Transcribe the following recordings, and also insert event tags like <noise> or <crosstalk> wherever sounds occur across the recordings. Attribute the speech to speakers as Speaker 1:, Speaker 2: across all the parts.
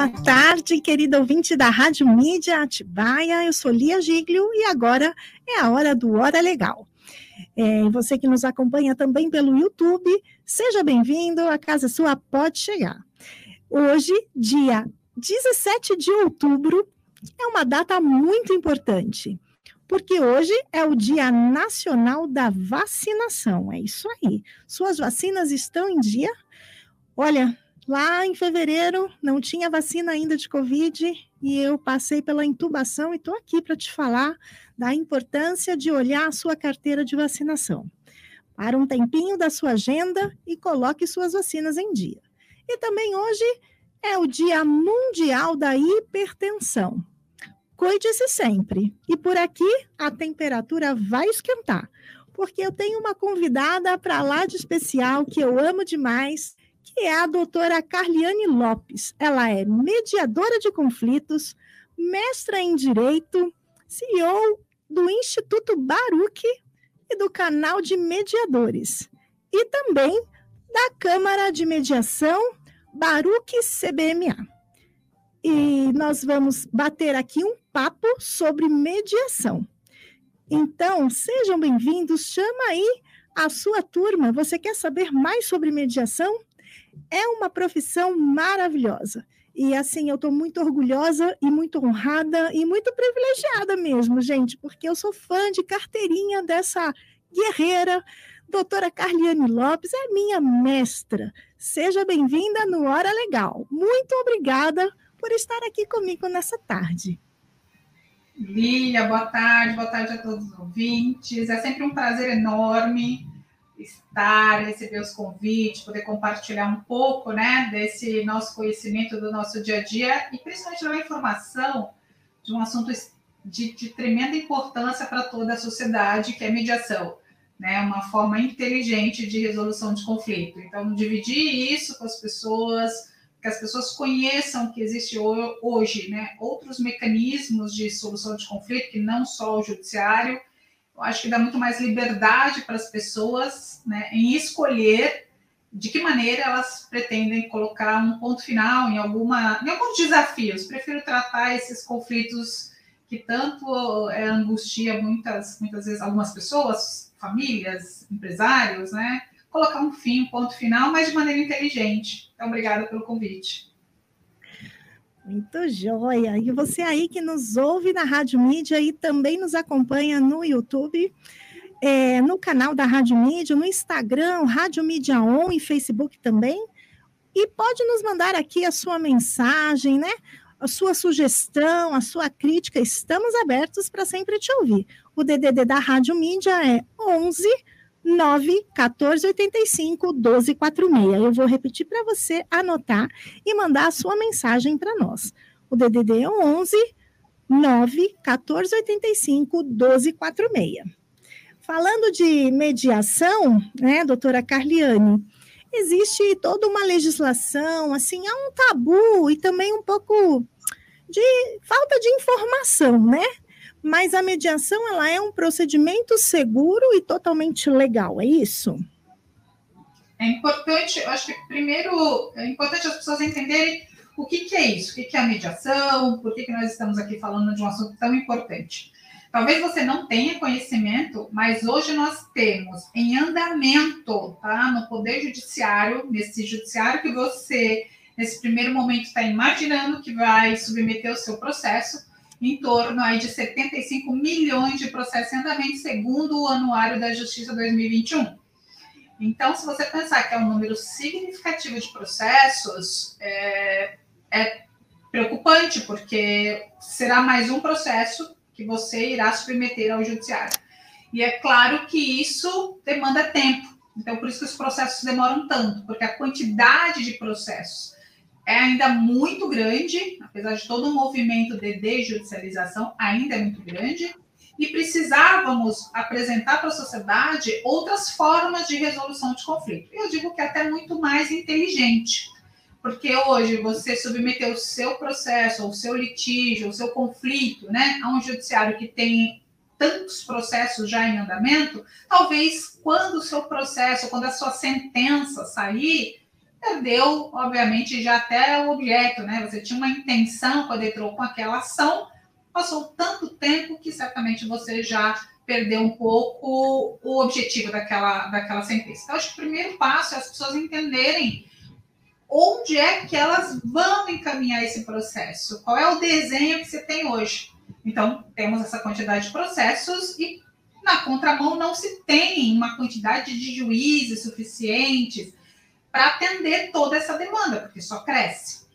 Speaker 1: Boa tarde, querido ouvinte da Rádio Mídia Atibaia. Eu sou Lia Giglio e agora é a hora do Hora Legal. É, você que nos acompanha também pelo YouTube, seja bem-vindo, a casa sua pode chegar. Hoje, dia 17 de outubro, é uma data muito importante, porque hoje é o Dia Nacional da Vacinação. É isso aí. Suas vacinas estão em dia? Olha, Lá em fevereiro não tinha vacina ainda de Covid e eu passei pela intubação e estou aqui para te falar da importância de olhar a sua carteira de vacinação. Para um tempinho da sua agenda e coloque suas vacinas em dia. E também hoje é o Dia Mundial da Hipertensão. Cuide-se sempre. E por aqui a temperatura vai esquentar, porque eu tenho uma convidada para lá de especial que eu amo demais que é a doutora Carliane Lopes. Ela é mediadora de conflitos, mestra em Direito, CEO do Instituto Baruch e do canal de mediadores, e também da Câmara de Mediação Baruch CBMA. E nós vamos bater aqui um papo sobre mediação. Então, sejam bem-vindos, chama aí a sua turma. Você quer saber mais sobre mediação? É uma profissão maravilhosa. E assim, eu estou muito orgulhosa e muito honrada e muito privilegiada mesmo, gente, porque eu sou fã de carteirinha dessa guerreira, doutora Carliane Lopes, é minha mestra. Seja bem-vinda no Hora Legal. Muito obrigada por estar aqui comigo nessa tarde.
Speaker 2: Lília, boa tarde, boa tarde a todos os ouvintes. É sempre um prazer enorme estar, receber os convites, poder compartilhar um pouco, né, desse nosso conhecimento do nosso dia a dia e principalmente levar informação de um assunto de, de tremenda importância para toda a sociedade, que é mediação, né, uma forma inteligente de resolução de conflito. Então, dividir isso com as pessoas, que as pessoas conheçam que existe hoje, né, outros mecanismos de solução de conflito que não só o judiciário eu acho que dá muito mais liberdade para as pessoas né, em escolher de que maneira elas pretendem colocar um ponto final em alguma em alguns desafios. Prefiro tratar esses conflitos que tanto é, angustia muitas muitas vezes algumas pessoas, famílias, empresários, né? Colocar um fim, um ponto final, mas de maneira inteligente. Então, obrigada pelo convite.
Speaker 1: Muito joia! E você aí que nos ouve na Rádio Mídia e também nos acompanha no YouTube, é, no canal da Rádio Mídia, no Instagram, Rádio Mídia On e Facebook também. E pode nos mandar aqui a sua mensagem, né? A sua sugestão, a sua crítica, estamos abertos para sempre te ouvir. O DDD da Rádio Mídia é 11 9 14 85 12 46. Eu vou repetir para você anotar e mandar a sua mensagem para nós. O DDD é 11 9 14 85 12 46. Falando de mediação, né, doutora Carliane, existe toda uma legislação, assim, há um tabu e também um pouco de falta de informação, né? Mas a mediação ela é um procedimento seguro e totalmente legal, é isso?
Speaker 2: É importante, acho que primeiro é importante as pessoas entenderem o que, que é isso, o que, que é a mediação, por que, que nós estamos aqui falando de um assunto tão importante. Talvez você não tenha conhecimento, mas hoje nós temos em andamento, tá? No Poder Judiciário, nesse judiciário que você, nesse primeiro momento, está imaginando que vai submeter o seu processo, em torno aí de 75 milhões de processos em andamento, segundo o Anuário da Justiça 2021. Então, se você pensar que é um número significativo de processos, é, é preocupante, porque será mais um processo que você irá submeter ao judiciário. E é claro que isso demanda tempo. Então, por isso que os processos demoram tanto, porque a quantidade de processos é ainda muito grande, apesar de todo o movimento de desjudicialização, ainda é muito grande, e precisávamos apresentar para a sociedade outras formas de resolução de conflito. Eu digo que até muito mais inteligente, porque hoje você submeter o seu processo, o seu litígio, o seu conflito, né, a um judiciário que tem tantos processos já em andamento, talvez quando o seu processo, quando a sua sentença sair, perdeu, obviamente, já até o objeto, né? Você tinha uma intenção quando entrou com aquela ação, passou tanto tempo que certamente você já perdeu um pouco o objetivo daquela, daquela sentença. Então, acho que o primeiro passo é as pessoas entenderem onde é que elas vão encaminhar esse processo, qual é o desenho que você tem hoje. Então, temos essa quantidade de processos e na contramão não se tem uma quantidade de juízes suficientes para atender toda essa demanda, porque só cresce.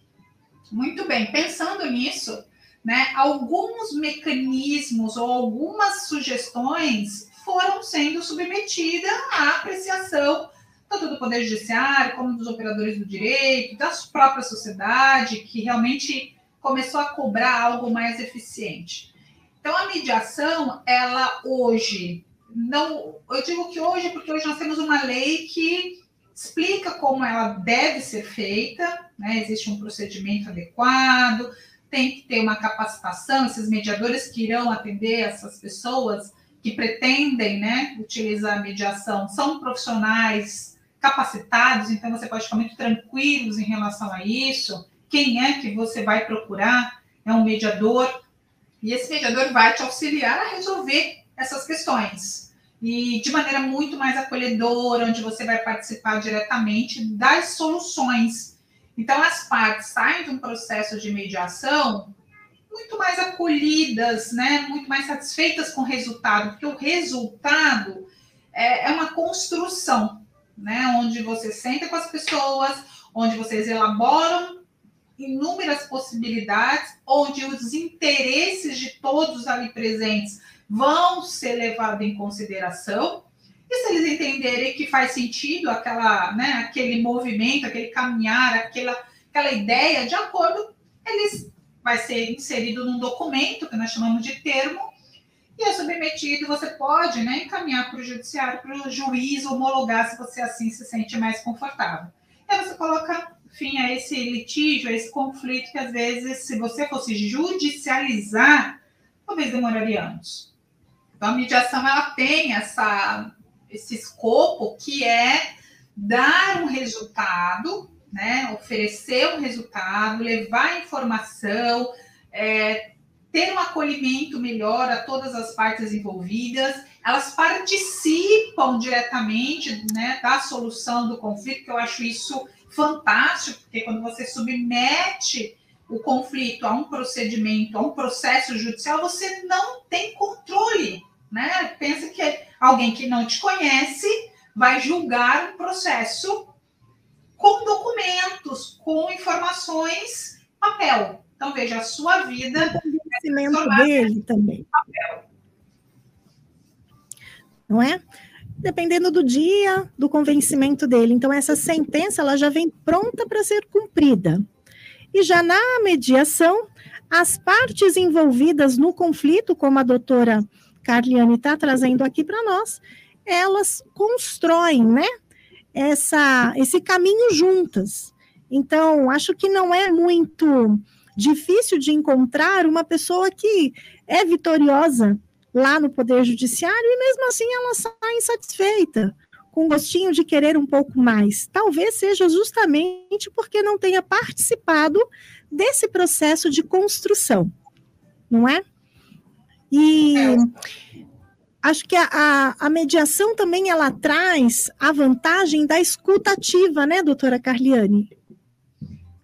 Speaker 2: Muito bem, pensando nisso, né, alguns mecanismos ou algumas sugestões foram sendo submetidas à apreciação tanto do Poder Judiciário, como dos operadores do direito, da própria sociedade, que realmente começou a cobrar algo mais eficiente. Então, a mediação, ela hoje, não, eu digo que hoje, porque hoje nós temos uma lei que explica como ela deve ser feita, né? existe um procedimento adequado, tem que ter uma capacitação, esses mediadores que irão atender essas pessoas que pretendem né, utilizar a mediação são profissionais capacitados, então você pode ficar muito tranquilos em relação a isso. Quem é que você vai procurar? É um mediador e esse mediador vai te auxiliar a resolver essas questões. E de maneira muito mais acolhedora, onde você vai participar diretamente das soluções. Então, as partes saem de um processo de mediação muito mais acolhidas, né? muito mais satisfeitas com o resultado, porque o resultado é, é uma construção, né? onde você senta com as pessoas, onde vocês elaboram inúmeras possibilidades, onde os interesses de todos ali presentes vão ser levados em consideração. E se eles entenderem que faz sentido aquela, né, aquele movimento, aquele caminhar, aquela, aquela ideia, de acordo, eles vai ser inserido num documento que nós chamamos de termo e é submetido. Você pode, né, encaminhar para o judiciário, para o juiz homologar se você assim se sente mais confortável. E aí você coloca fim a esse litígio, a esse conflito que às vezes, se você fosse judicializar, talvez demoraria anos. Então, a mediação ela tem essa, esse escopo que é dar um resultado, né, oferecer um resultado, levar informação, é, ter um acolhimento melhor a todas as partes envolvidas, elas participam diretamente né, da solução do conflito, que eu acho isso fantástico, porque quando você submete o conflito a um procedimento, a um processo judicial, você não tem controle, né? Pensa que alguém que não te conhece vai julgar o processo com documentos, com informações, papel. Então, veja, a sua vida.
Speaker 1: O conhecimento dele também. Papel. Não é? dependendo do dia do convencimento dele. Então, essa sentença ela já vem pronta para ser cumprida. E já na mediação, as partes envolvidas no conflito, como a doutora Carliane está trazendo aqui para nós, elas constroem né, essa, esse caminho juntas. Então, acho que não é muito difícil de encontrar uma pessoa que é vitoriosa lá no Poder Judiciário e mesmo assim ela sai insatisfeita, com gostinho de querer um pouco mais. Talvez seja justamente porque não tenha participado desse processo de construção, não é? E acho que a, a, a, mediação também ela traz a vantagem da escutativa, né, doutora Carliane?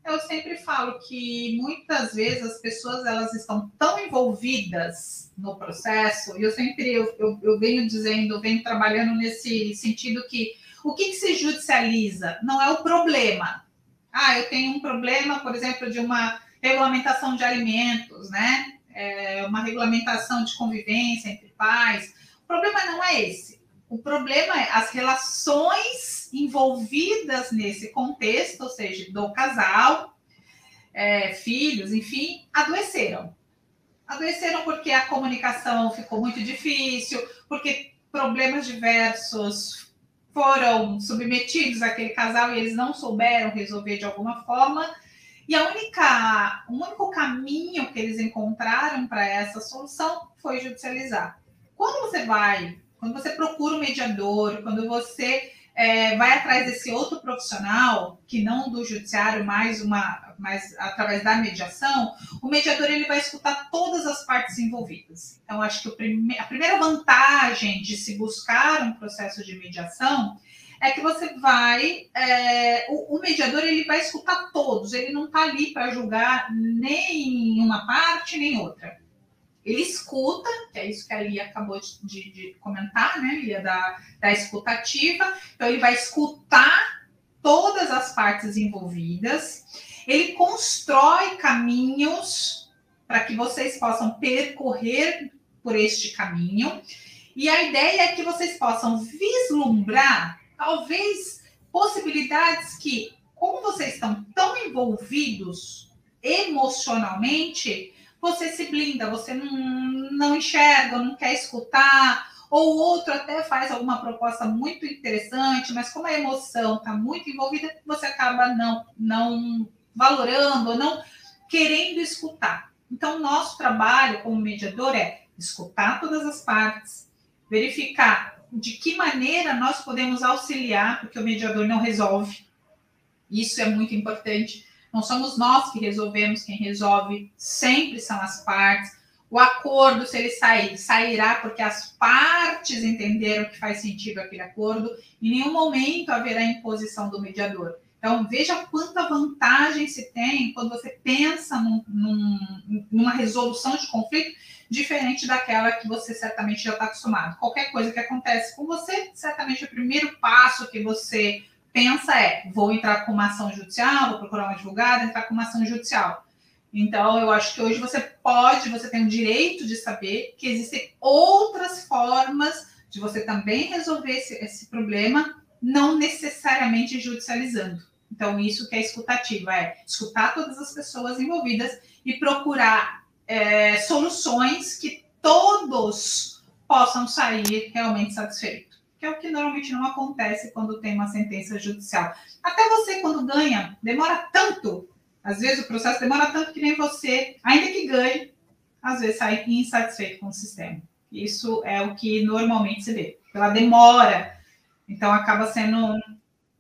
Speaker 2: Eu sempre falo que muitas vezes as pessoas elas estão tão envolvidas no processo, e eu sempre eu, eu, eu venho dizendo, venho trabalhando nesse sentido que o que, que se judicializa não é o problema. Ah, eu tenho um problema, por exemplo, de uma regulamentação de alimentos, né? É, uma regulamentação de convivência entre pais. O problema não é esse. O problema é as relações envolvidas nesse contexto, ou seja, do casal, é, filhos, enfim, adoeceram. Adoeceram porque a comunicação ficou muito difícil, porque problemas diversos foram submetidos àquele casal e eles não souberam resolver de alguma forma. E a única, o único caminho que eles encontraram para essa solução foi judicializar. Quando você vai quando você procura um mediador, quando você é, vai atrás desse outro profissional, que não do judiciário, mais uma, mais através da mediação, o mediador ele vai escutar todas as partes envolvidas. Então, acho que prime a primeira vantagem de se buscar um processo de mediação é que você vai, é, o, o, mediador ele vai escutar todos, ele não está ali para julgar nem uma parte nem outra. Ele escuta, que é isso que a Lia acabou de, de, comentar, né, Lia, da, da escutativa. Então, ele vai escutar todas as partes envolvidas, ele constrói caminhos para que vocês possam percorrer por este caminho. E a ideia é que vocês possam vislumbrar, talvez, possibilidades que, como vocês estão tão envolvidos emocionalmente, você se blinda, você não, não enxerga, não quer escutar, ou o outro até faz alguma proposta muito interessante, mas como a emoção está muito envolvida, você acaba não, não valorando, não querendo escutar. Então, nosso trabalho como mediador é escutar todas as partes, verificar de que maneira nós podemos auxiliar, porque o mediador não resolve. Isso é muito importante. Não somos nós que resolvemos, quem resolve sempre são as partes. O acordo, se ele sair, sairá porque as partes entenderam que faz sentido aquele acordo. Em nenhum momento haverá imposição do mediador. Então, veja quanta vantagem se tem quando você pensa num, num, numa resolução de conflito diferente daquela que você certamente já está acostumado. Qualquer coisa que acontece com você, certamente o primeiro passo que você pensa é: vou entrar com uma ação judicial, vou procurar um advogado, entrar com uma ação judicial. Então, eu acho que hoje você pode, você tem o direito de saber que existem outras formas de você também resolver esse, esse problema, não necessariamente judicializando. Então, isso que é escutativa, é escutar todas as pessoas envolvidas e procurar é, soluções que todos possam sair realmente satisfeitos que é o que normalmente não acontece quando tem uma sentença judicial. Até você, quando ganha, demora tanto, às vezes o processo demora tanto que nem você, ainda que ganhe, às vezes sai insatisfeito com o sistema. Isso é o que normalmente se vê, pela demora. Então, acaba sendo.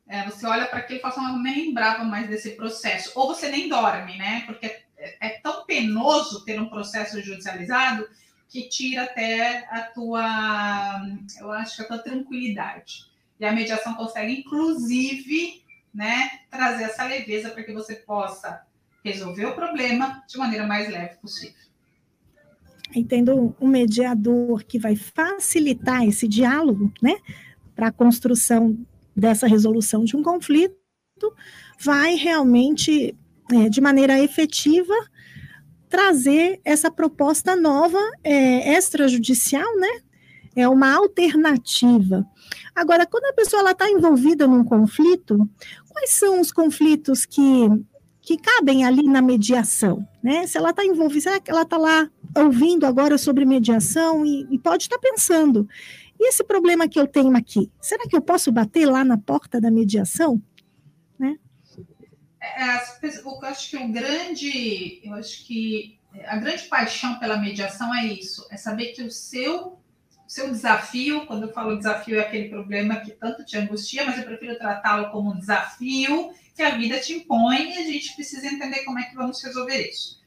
Speaker 2: É, você olha para aquilo e fala assim, eu nem lembrava mais desse processo. Ou você nem dorme, né? Porque é, é tão penoso ter um processo judicializado que tira até a tua, eu acho que a tua tranquilidade. E a mediação consegue, inclusive, né, trazer essa leveza para que você possa resolver o problema de maneira mais leve possível.
Speaker 1: Entendo um mediador que vai facilitar esse diálogo, né, para a construção dessa resolução de um conflito, vai realmente, é, de maneira efetiva, trazer essa proposta nova, é, extrajudicial, né? É uma alternativa. Agora, quando a pessoa está envolvida num conflito, quais são os conflitos que, que cabem ali na mediação? Né? Se ela está envolvida, será que ela está lá ouvindo agora sobre mediação e, e pode estar tá pensando, e esse problema que eu tenho aqui, será que eu posso bater lá na porta da mediação? Né?
Speaker 2: É, eu acho que o grande, eu acho que a grande paixão pela mediação é isso, é saber que o seu seu desafio, quando eu falo desafio é aquele problema que tanto te angustia, mas eu prefiro tratá-lo como um desafio que a vida te impõe e a gente precisa entender como é que vamos resolver isso.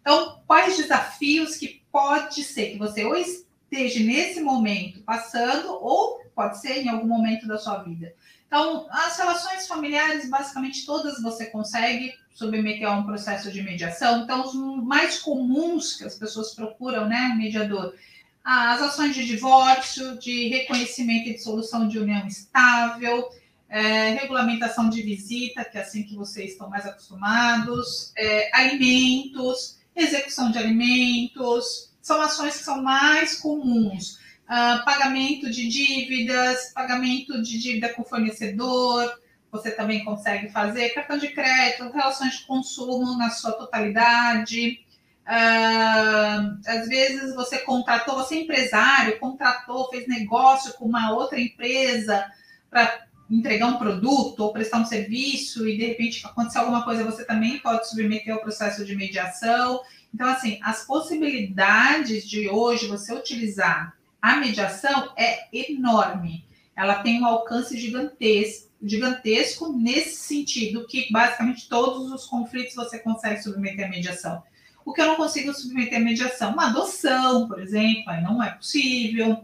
Speaker 2: Então, quais desafios que pode ser que você ou esteja nesse momento passando ou pode ser em algum momento da sua vida. Então, as relações familiares, basicamente todas você consegue submeter a um processo de mediação. Então, os mais comuns que as pessoas procuram, né, mediador, as ações de divórcio, de reconhecimento e dissolução de união estável, é, regulamentação de visita, que é assim que vocês estão mais acostumados, é, alimentos, execução de alimentos, são ações que são mais comuns uh, pagamento de dívidas, pagamento de dívida com fornecedor, você também consegue fazer, cartão de crédito, relações de consumo na sua totalidade. Uh, às vezes você contratou, você é empresário, contratou, fez negócio com uma outra empresa para entregar um produto ou prestar um serviço e de repente acontecer alguma coisa, você também pode submeter ao processo de mediação. Então, assim, as possibilidades de hoje você utilizar a mediação é enorme. ela tem um alcance gigantesco, gigantesco nesse sentido, que basicamente todos os conflitos você consegue submeter à mediação. O que eu não consigo submeter à mediação? Uma adoção, por exemplo, não é possível.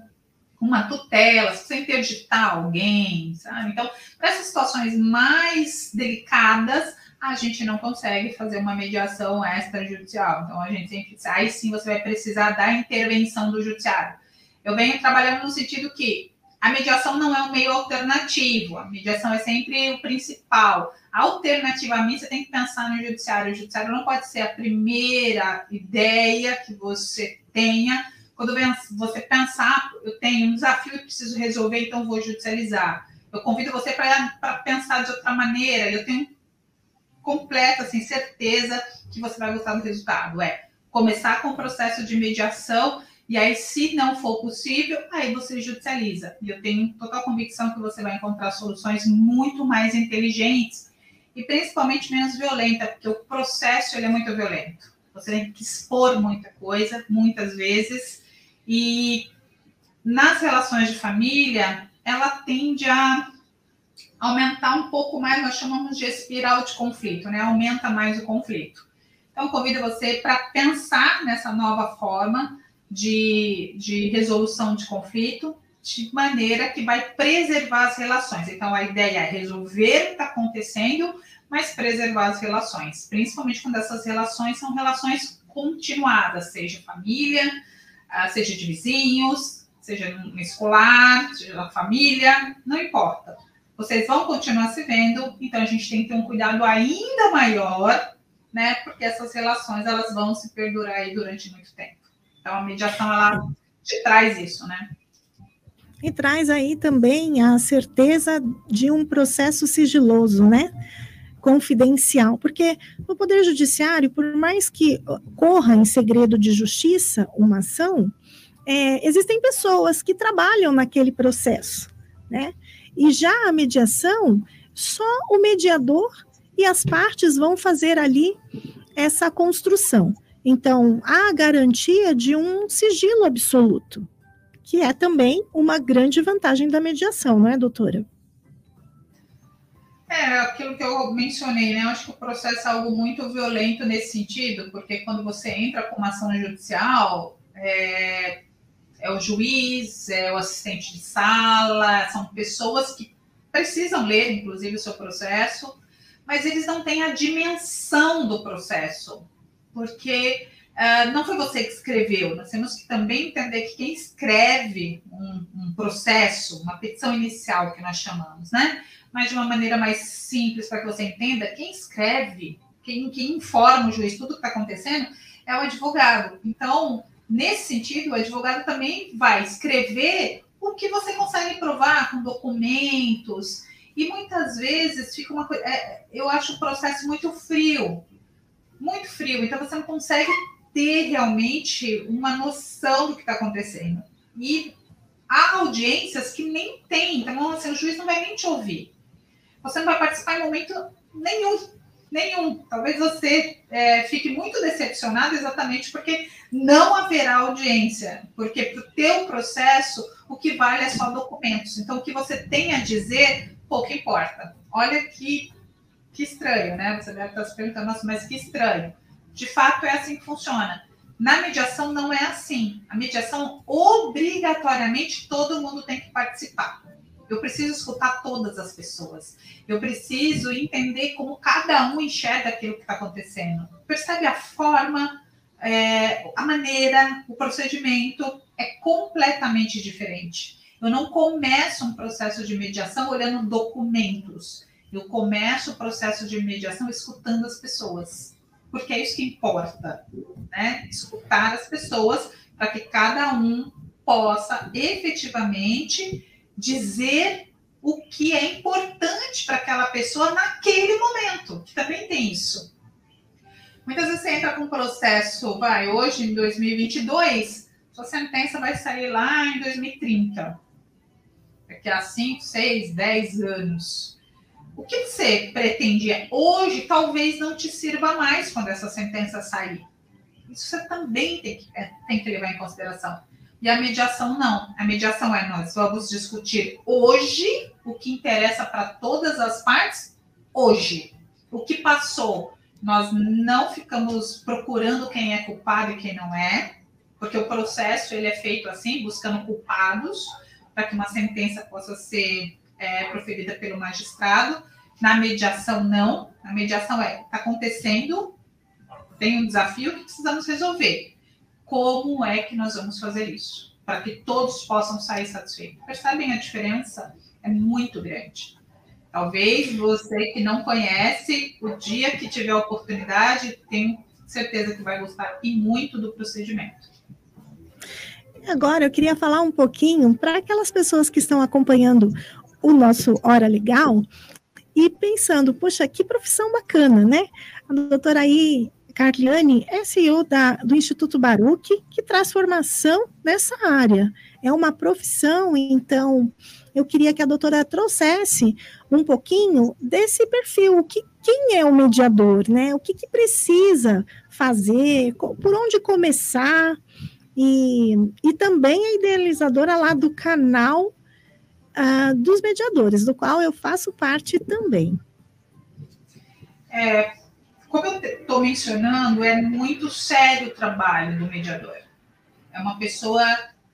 Speaker 2: Uma tutela, se você interditar alguém, sabe? Então, para essas situações mais delicadas, a gente não consegue fazer uma mediação extrajudicial. Então, a gente sempre aí sim você vai precisar da intervenção do judiciário. Eu venho trabalhando no sentido que a mediação não é um meio alternativo, a mediação é sempre o principal. Alternativamente, você tem que pensar no judiciário. O judiciário não pode ser a primeira ideia que você tenha. Quando você pensar, eu tenho um desafio e preciso resolver, então vou judicializar. Eu convido você para pensar de outra maneira. Eu tenho completa assim, certeza que você vai gostar do resultado. É começar com o processo de mediação e aí, se não for possível, aí você judicializa. E eu tenho total convicção que você vai encontrar soluções muito mais inteligentes e principalmente menos violentas, porque o processo ele é muito violento. Você tem que expor muita coisa, muitas vezes, e nas relações de família, ela tende a aumentar um pouco mais, nós chamamos de espiral de conflito, né? Aumenta mais o conflito. Então, convido você para pensar nessa nova forma de, de resolução de conflito, de maneira que vai preservar as relações. Então, a ideia é resolver o que está acontecendo, mas preservar as relações, principalmente quando essas relações são relações continuadas, seja família, ah, seja de vizinhos, seja no escolar, seja na família, não importa. Vocês vão continuar se vendo, então a gente tem que ter um cuidado ainda maior, né? Porque essas relações elas vão se perdurar aí durante muito tempo. Então, a mediação, ela te traz isso, né?
Speaker 1: E traz aí também a certeza de um processo sigiloso, né? Confidencial, porque no Poder Judiciário, por mais que corra em segredo de justiça uma ação, é, existem pessoas que trabalham naquele processo, né? E já a mediação, só o mediador e as partes vão fazer ali essa construção. Então, há a garantia de um sigilo absoluto, que é também uma grande vantagem da mediação, não é, doutora?
Speaker 2: É, aquilo que eu mencionei, né? Eu acho que o processo é algo muito violento nesse sentido, porque quando você entra com uma ação judicial, é, é o juiz, é o assistente de sala, são pessoas que precisam ler, inclusive, o seu processo, mas eles não têm a dimensão do processo porque uh, não foi você que escreveu, nós temos que também entender que quem escreve um, um, processo, uma petição inicial que nós chamamos, né? Mas de uma maneira mais simples para que você entenda, quem escreve, quem, quem informa o juiz tudo que está acontecendo é o advogado. Então, nesse sentido, o advogado também vai escrever o que você consegue provar com documentos. E muitas vezes fica uma coisa. É, eu acho o processo muito frio muito frio, então você não consegue ter realmente uma noção do que está acontecendo. E há audiências que nem tem, então assim, o juiz não vai nem te ouvir. Você não vai participar em momento nenhum, nenhum. Talvez você é, fique muito decepcionado exatamente porque não haverá audiência, porque para o teu processo o que vale é só documentos. Então o que você tem a dizer pouco importa. Olha que que estranho, né? Você deve estar se perguntando, nossa, mas que estranho. De fato, é assim que funciona. Na mediação não é assim. A mediação, obrigatoriamente, todo mundo tem que participar. Eu preciso escutar todas as pessoas. Eu preciso entender como cada um enxerga aquilo que está acontecendo. Percebe a forma, é, a maneira, o procedimento é completamente diferente. Eu não começo um processo de mediação olhando documentos. Eu começo o processo de mediação escutando as pessoas, porque é isso que importa, né? Escutar as pessoas para que cada um possa efetivamente dizer o que é importante para aquela pessoa naquele momento, que também tem isso. Muitas vezes você entra com um processo, vai, hoje em 2022, sua sentença vai sair lá em 2030. Daqui a 5, 6, 10 anos o que você pretendia hoje talvez não te sirva mais quando essa sentença sair. Isso você também tem que, é, tem que levar em consideração. E a mediação não. A mediação é nós vamos discutir hoje o que interessa para todas as partes hoje. O que passou, nós não ficamos procurando quem é culpado e quem não é, porque o processo ele é feito assim, buscando culpados, para que uma sentença possa ser é, proferida pelo magistrado. Na mediação, não. A mediação é: está acontecendo, tem um desafio que precisamos resolver. Como é que nós vamos fazer isso? Para que todos possam sair satisfeitos. Percebem a diferença? É muito grande. Talvez você que não conhece, o dia que tiver a oportunidade, tenho certeza que vai gostar e muito do procedimento.
Speaker 1: Agora eu queria falar um pouquinho para aquelas pessoas que estão acompanhando o nosso Hora Legal e pensando, poxa, que profissão bacana, né? A doutora aí, Carliane, é CEO da, do Instituto Baruch, que traz formação nessa área. É uma profissão, então eu queria que a doutora trouxesse um pouquinho desse perfil, que, quem é o mediador, né? O que, que precisa fazer, por onde começar, e, e também a idealizadora lá do canal uh, dos mediadores, do qual eu faço parte também.
Speaker 2: É, como eu estou mencionando, é muito sério o trabalho do mediador. É uma pessoa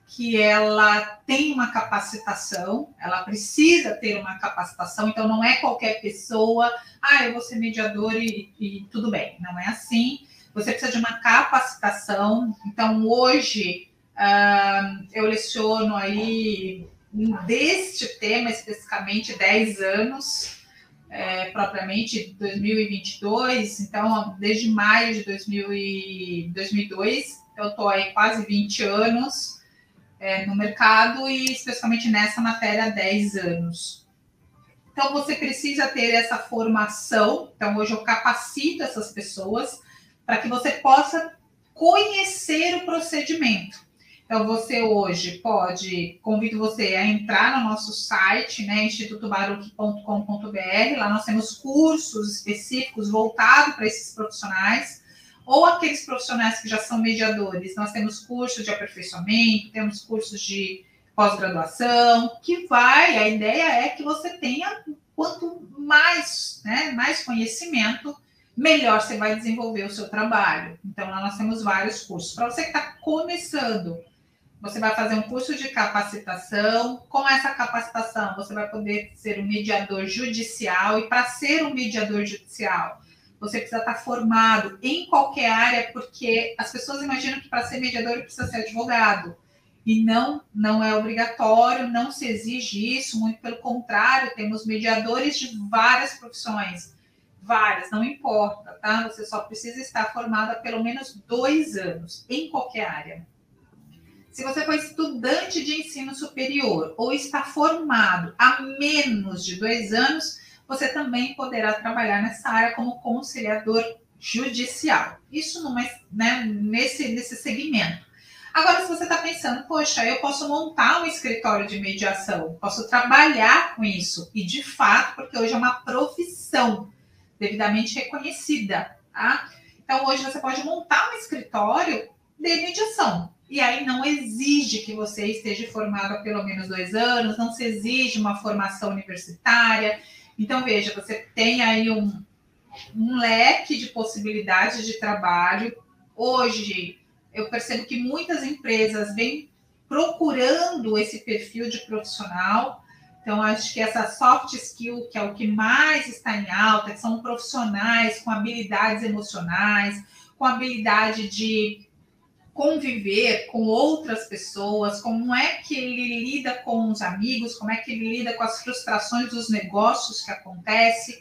Speaker 2: que ela tem uma capacitação, ela precisa ter uma capacitação, então não é qualquer pessoa, ah, eu vou ser mediador e, e tudo bem, não é assim você precisa de uma capacitação. Então, hoje, uh, eu leciono aí deste tema especificamente 10 anos, é, propriamente 2022, então desde maio de 2002, eu estou aí quase 20 anos é, no mercado e especificamente nessa matéria 10 anos. Então você precisa ter essa formação, então hoje eu capacito essas pessoas para que você possa conhecer o procedimento. Então, você hoje pode, convido você a entrar no nosso site, né, institutobaruch.com.br. Lá nós temos cursos específicos voltados para esses profissionais, ou aqueles profissionais que já são mediadores. Nós temos cursos de aperfeiçoamento, temos cursos de pós-graduação, que vai, a ideia é que você tenha quanto mais, né, mais conhecimento, melhor você vai desenvolver o seu trabalho. Então, lá nós temos vários cursos. Para você que está começando, você vai fazer um curso de capacitação. Com essa capacitação, você vai poder ser um mediador judicial. E para ser um mediador judicial, você precisa estar formado em qualquer área, porque as pessoas imaginam que para ser mediador precisa ser advogado. E não, não é obrigatório, não se exige isso, muito pelo contrário, temos mediadores de várias profissões várias, não importa, tá? Você só precisa estar formada pelo menos dois anos em qualquer área. Se você for estudante de ensino superior ou está formado há menos de dois anos, você também poderá trabalhar nessa área como conciliador judicial. Isso é, né, nesse, nesse segmento. Agora, se você está pensando, poxa, eu posso montar um escritório de mediação, posso trabalhar com isso, e de fato, porque hoje é uma profissão devidamente reconhecida, tá? Então, hoje você pode montar um escritório de mediação. E aí não exige que você esteja formado há pelo menos dois anos, não se exige uma formação universitária. Então, veja, você tem aí um, um leque de possibilidades de trabalho. Hoje, eu percebo que muitas empresas vêm procurando esse perfil de profissional então, acho que essa soft skill, que é o que mais está em alta, são profissionais com habilidades emocionais, com habilidade de conviver com outras pessoas, como é que ele lida com os amigos, como é que ele lida com as frustrações dos negócios que acontecem.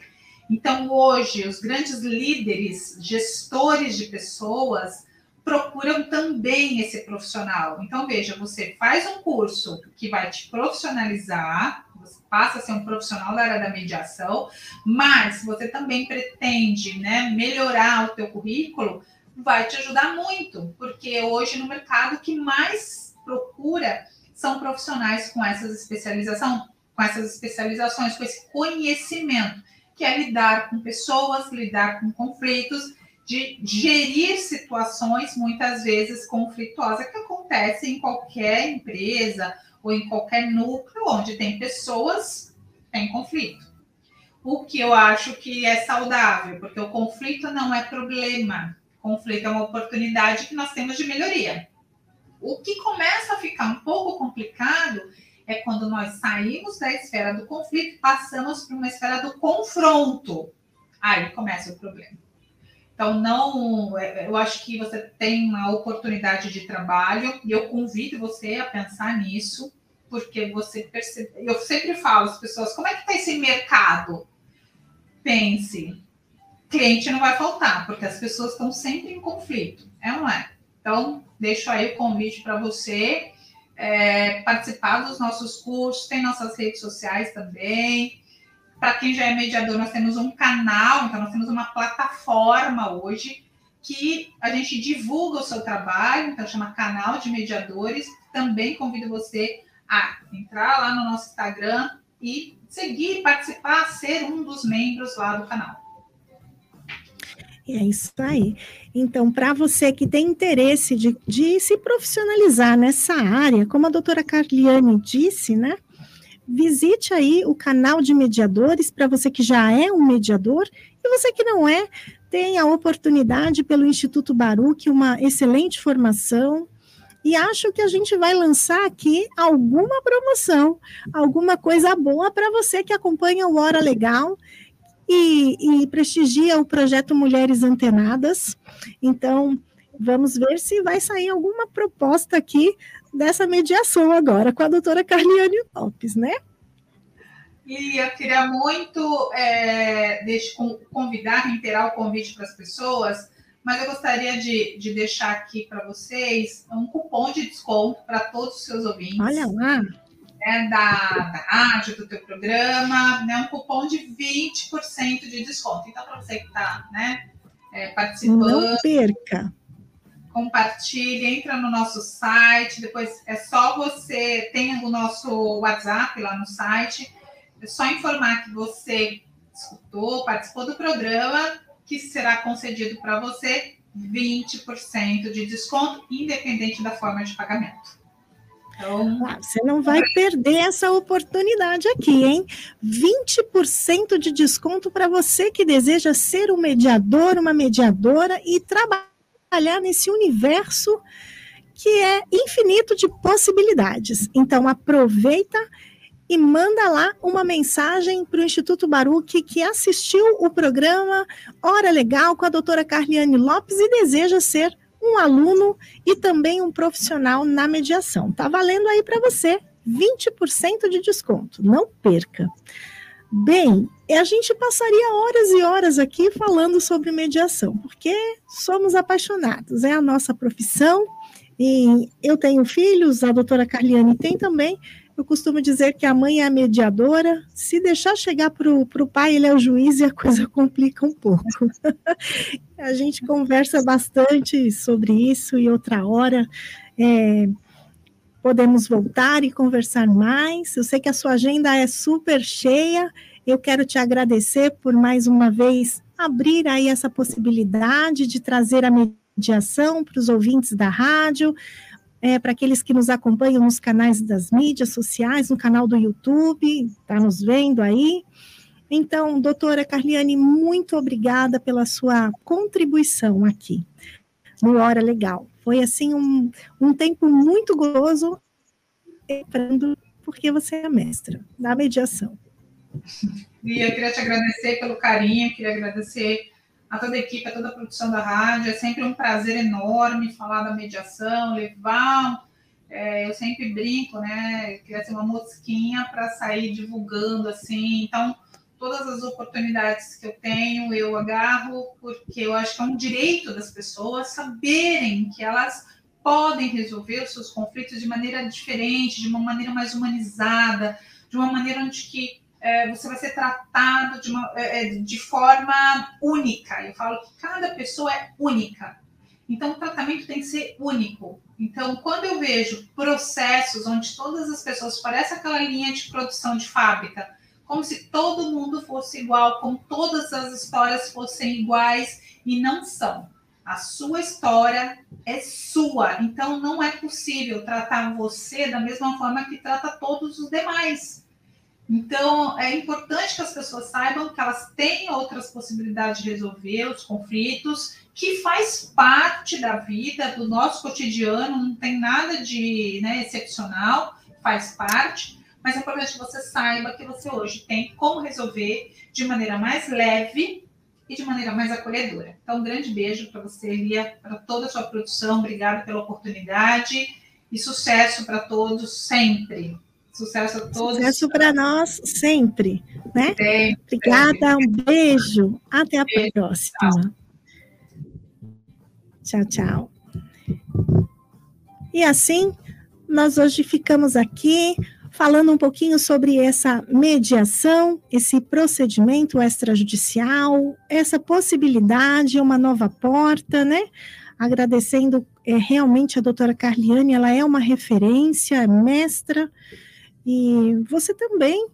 Speaker 2: Então, hoje, os grandes líderes, gestores de pessoas, procuram também esse profissional. Então, veja, você faz um curso que vai te profissionalizar, você passa a ser um profissional da área da mediação, mas você também pretende né, melhorar o teu currículo, vai te ajudar muito, porque hoje no mercado que mais procura são profissionais com essas especialização, com essas especializações, com esse conhecimento, que é lidar com pessoas, lidar com conflitos de gerir situações muitas vezes conflituosas que acontecem em qualquer empresa ou em qualquer núcleo onde tem pessoas, tem conflito. O que eu acho que é saudável, porque o conflito não é problema, conflito é uma oportunidade que nós temos de melhoria. O que começa a ficar um pouco complicado é quando nós saímos da esfera do conflito passamos para uma esfera do confronto. Aí começa o problema. Então, não, é, eu acho que você tem uma oportunidade de trabalho e eu convido você a pensar nisso, porque você percebe. Eu sempre falo às pessoas: como é que está esse mercado? Pense, cliente não vai faltar, porque as pessoas estão sempre em conflito, é ou não é? Então, deixo aí o convite para você é, participar dos nossos cursos, tem nossas redes sociais também. Para quem já é mediador, nós temos um canal, então nós temos uma plataforma hoje que a gente divulga o seu trabalho, então chama Canal de Mediadores. Também convido você a entrar lá no nosso Instagram e seguir, participar, ser um dos membros lá do canal.
Speaker 1: É isso aí. Então, para você que tem interesse de, de se profissionalizar nessa área, como a doutora Carliane disse, né? visite aí o canal de mediadores para você que já é um mediador e você que não é, tem a oportunidade pelo Instituto Baruch, uma excelente formação. E acho que a gente vai lançar aqui alguma promoção, alguma coisa boa para você que acompanha o Hora Legal e, e prestigia o projeto Mulheres Antenadas. Então, vamos ver se vai sair alguma proposta aqui dessa mediação agora com a doutora Carliane Lopes, né?
Speaker 2: E eu queria muito é, convidar, reiterar o convite para as pessoas, mas eu gostaria de, de deixar aqui para vocês um cupom de desconto para todos os seus ouvintes.
Speaker 1: Olha lá!
Speaker 2: Né, da, da rádio, do teu programa, né, um cupom de 20% de desconto. Então, para você que está né, é, participando.
Speaker 1: Não perca!
Speaker 2: compartilhe, entra no nosso site, depois é só você, tem o nosso WhatsApp lá no site, é só informar que você escutou, participou do programa, que será concedido para você 20% de desconto, independente da forma de pagamento.
Speaker 1: Então, ah, você não vai perder essa oportunidade aqui, hein? 20% de desconto para você que deseja ser um mediador, uma mediadora e trabalhar nesse universo que é infinito de possibilidades. Então, aproveita e manda lá uma mensagem para o Instituto Baruch que assistiu o programa Hora Legal com a doutora Carliane Lopes e deseja ser um aluno e também um profissional na mediação. Tá valendo aí para você 20% de desconto. Não perca. Bem, a gente passaria horas e horas aqui falando sobre mediação, porque somos apaixonados, é a nossa profissão. E eu tenho filhos, a doutora Carliane tem também. Eu costumo dizer que a mãe é a mediadora. Se deixar chegar para o pai, ele é o juiz e a coisa complica um pouco. <laughs> a gente conversa bastante sobre isso e outra hora. É, podemos voltar e conversar mais. Eu sei que a sua agenda é super cheia. Eu quero te agradecer por mais uma vez abrir aí essa possibilidade de trazer a mediação para os ouvintes da rádio, é, para aqueles que nos acompanham nos canais das mídias sociais, no canal do YouTube, está nos vendo aí. Então, doutora Carliane, muito obrigada pela sua contribuição aqui no Hora Legal. Foi assim um, um tempo muito gozoso, porque você é a mestra da mediação.
Speaker 2: E eu queria te agradecer pelo carinho, queria agradecer a toda a equipe, a toda a produção da rádio. É sempre um prazer enorme falar da mediação, levar. É, eu sempre brinco, né? Queria ser uma mosquinha para sair divulgando assim. Então, todas as oportunidades que eu tenho, eu agarro, porque eu acho que é um direito das pessoas saberem que elas podem resolver os seus conflitos de maneira diferente, de uma maneira mais humanizada, de uma maneira onde que é, você vai ser tratado de, uma, é, é de forma única. Eu falo que cada pessoa é única. Então, o tratamento tem que ser único. Então, quando eu vejo processos onde todas as pessoas parecem aquela linha de produção de fábrica, como se todo mundo fosse igual, como todas as histórias fossem iguais e não são. A sua história é sua, então não é possível tratar você da mesma forma que trata todos os demais. Então, é importante que as pessoas saibam que elas têm outras possibilidades de resolver os conflitos, que faz parte da vida, do nosso cotidiano, não tem nada de né, excepcional, faz parte, mas é importante que você saiba que você hoje tem como resolver de maneira mais leve e de maneira mais acolhedora. Então, um grande beijo para você, Lia, para toda a sua produção. Obrigada pela oportunidade e sucesso para todos sempre. Sucesso a todos.
Speaker 1: Sucesso para nós sempre, né? Sempre, Obrigada, um beijo. Até a beijo, próxima. Tchau, tchau. E assim, nós hoje ficamos aqui falando um pouquinho sobre essa mediação, esse procedimento extrajudicial, essa possibilidade, uma nova porta, né? Agradecendo é, realmente a doutora Carliane, ela é uma referência, é mestra, e você também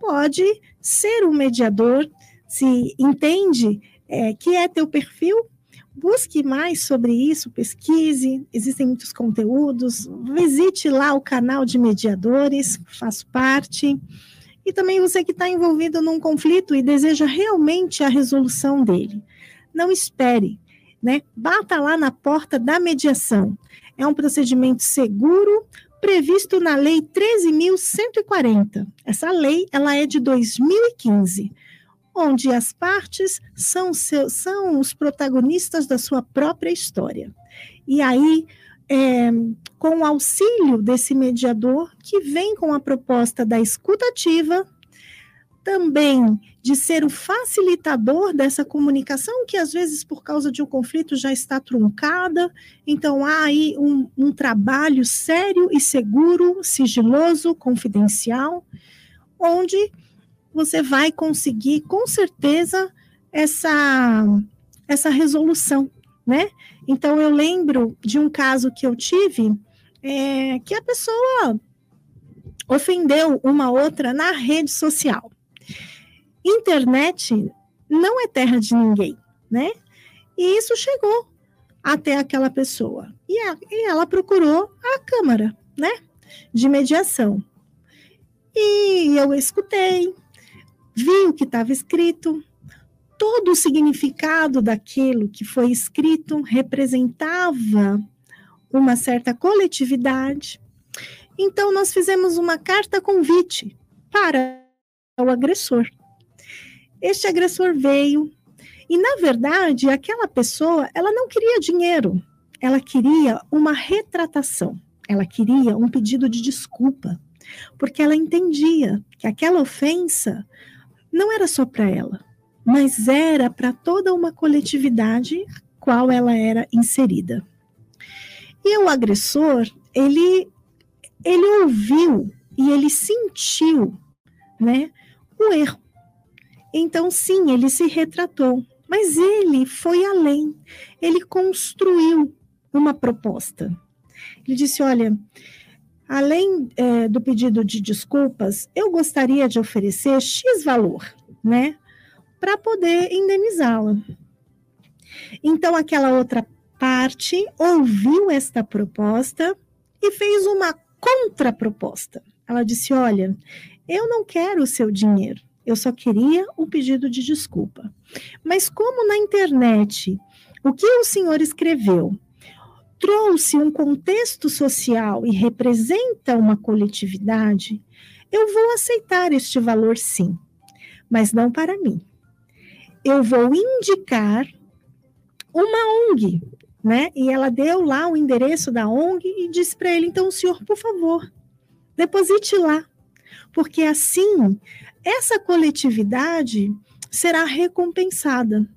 Speaker 1: pode ser um mediador, se entende é, que é teu perfil, busque mais sobre isso, pesquise, existem muitos conteúdos, visite lá o canal de mediadores, faço parte. E também você que está envolvido num conflito e deseja realmente a resolução dele. Não espere, né? Bata lá na porta da mediação. É um procedimento seguro, previsto na Lei 13.140. Essa lei ela é de 2015 onde as partes são, seu, são os protagonistas da sua própria história. E aí, é, com o auxílio desse mediador, que vem com a proposta da escutativa, também de ser o facilitador dessa comunicação, que às vezes, por causa de um conflito, já está truncada. Então, há aí um, um trabalho sério e seguro, sigiloso, confidencial, onde você vai conseguir com certeza essa essa resolução, né? Então eu lembro de um caso que eu tive é, que a pessoa ofendeu uma outra na rede social. Internet não é terra de ninguém, né? E isso chegou até aquela pessoa. E, a, e ela procurou a Câmara, né? De mediação. E eu escutei, vi o que estava escrito, todo o significado daquilo que foi escrito representava uma certa coletividade. Então, nós fizemos uma carta convite para o agressor. Este agressor veio e, na verdade, aquela pessoa, ela não queria dinheiro, ela queria uma retratação, ela queria um pedido de desculpa, porque ela entendia que aquela ofensa não era só para ela, mas era para toda uma coletividade qual ela era inserida. E o agressor, ele ele ouviu e ele sentiu, né, o erro. Então sim, ele se retratou, mas ele foi além. Ele construiu uma proposta. Ele disse: "Olha, além é, do pedido de desculpas, eu gostaria de oferecer X valor, né, para poder indenizá-la. Então, aquela outra parte ouviu esta proposta e fez uma contraproposta. Ela disse: Olha, eu não quero o seu dinheiro, eu só queria um pedido de desculpa. Mas, como na internet o que o senhor escreveu trouxe um contexto social e representa uma coletividade, eu vou aceitar este valor sim, mas não para mim. Eu vou indicar uma ONG, né? E ela deu lá o endereço da ONG e disse para ele: então, senhor, por favor, deposite lá, porque assim essa coletividade será recompensada.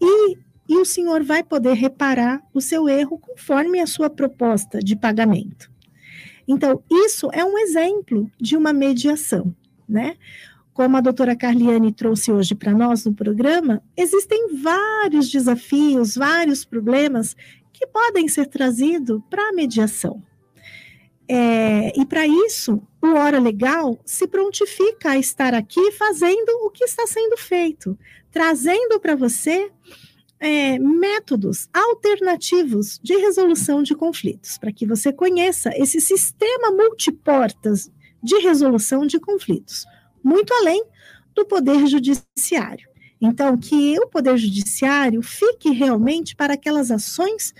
Speaker 1: E e o senhor vai poder reparar o seu erro conforme a sua proposta de pagamento. Então, isso é um exemplo de uma mediação, né? Como a doutora Carliane trouxe hoje para nós no programa, existem vários desafios, vários problemas que podem ser trazidos para a mediação. É, e para isso, o Hora Legal se prontifica a estar aqui fazendo o que está sendo feito, trazendo para você é, métodos alternativos de resolução de conflitos, para que você conheça esse sistema multiportas de resolução de conflitos, muito além do Poder Judiciário. Então, que o Poder Judiciário fique realmente para aquelas ações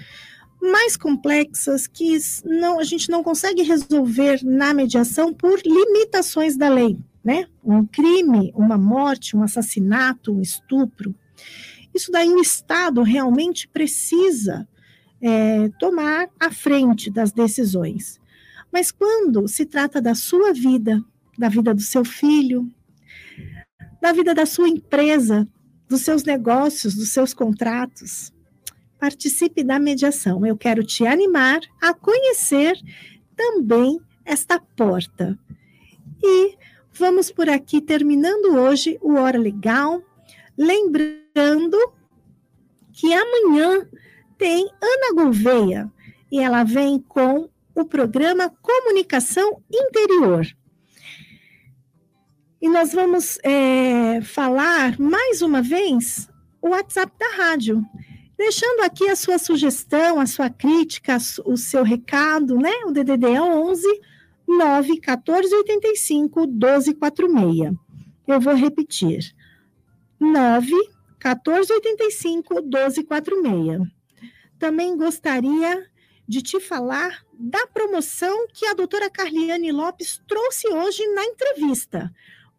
Speaker 1: mais complexas que não, a gente não consegue resolver na mediação por limitações da lei, né? Um crime, uma morte, um assassinato, um estupro. Isso daí o Estado realmente precisa é, tomar a frente das decisões. Mas quando se trata da sua vida, da vida do seu filho, da vida da sua empresa, dos seus negócios, dos seus contratos, participe da mediação. Eu quero te animar a conhecer também esta porta. E vamos por aqui terminando hoje o Hora Legal, lembrando que amanhã tem Ana Gouveia e ela vem com o programa Comunicação Interior. E nós vamos é, falar mais uma vez o WhatsApp da rádio deixando aqui a sua sugestão, a sua crítica, o seu recado, né? O DDD é 11 9 14 85 12 46. Eu vou repetir. 9 14 85 12 46. Também gostaria de te falar da promoção que a doutora Carliane Lopes trouxe hoje na entrevista.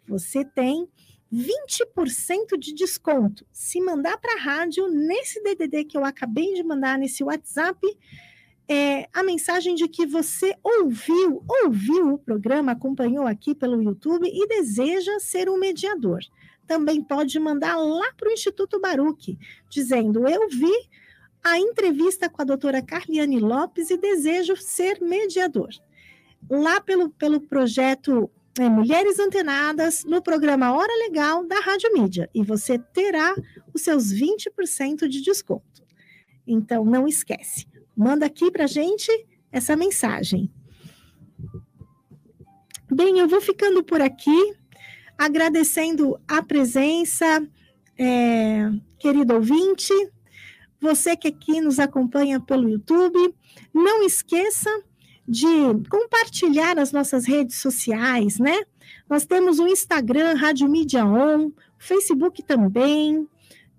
Speaker 1: Você tem 20% de desconto. Se mandar para a rádio, nesse DDD que eu acabei de mandar, nesse WhatsApp, é, a mensagem de que você ouviu, ouviu o programa, acompanhou aqui pelo YouTube e deseja ser um mediador. Também pode mandar lá para o Instituto Baruque, dizendo: Eu vi a entrevista com a doutora Carliane Lopes e desejo ser mediador. Lá pelo, pelo projeto é, Mulheres Antenadas no programa Hora Legal da Rádio Mídia e você terá os seus 20% de desconto. Então, não esquece, manda aqui para gente essa mensagem. Bem, eu vou ficando por aqui, agradecendo a presença, é, querido ouvinte, você que aqui nos acompanha pelo YouTube. Não esqueça de compartilhar as nossas redes sociais, né? Nós temos o Instagram, Rádio Mídia On, Facebook também,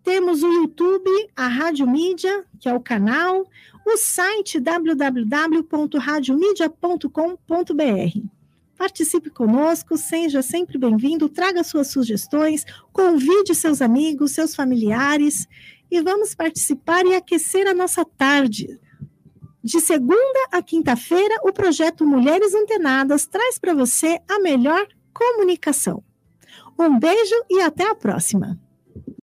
Speaker 1: temos o YouTube, a Rádio Mídia, que é o canal, o site www.radiomedia.com.br. Participe conosco, seja sempre bem-vindo, traga suas sugestões, convide seus amigos, seus familiares e vamos participar e aquecer a nossa tarde de segunda a quinta-feira, o projeto Mulheres Antenadas traz para você a melhor comunicação. Um beijo e até a próxima!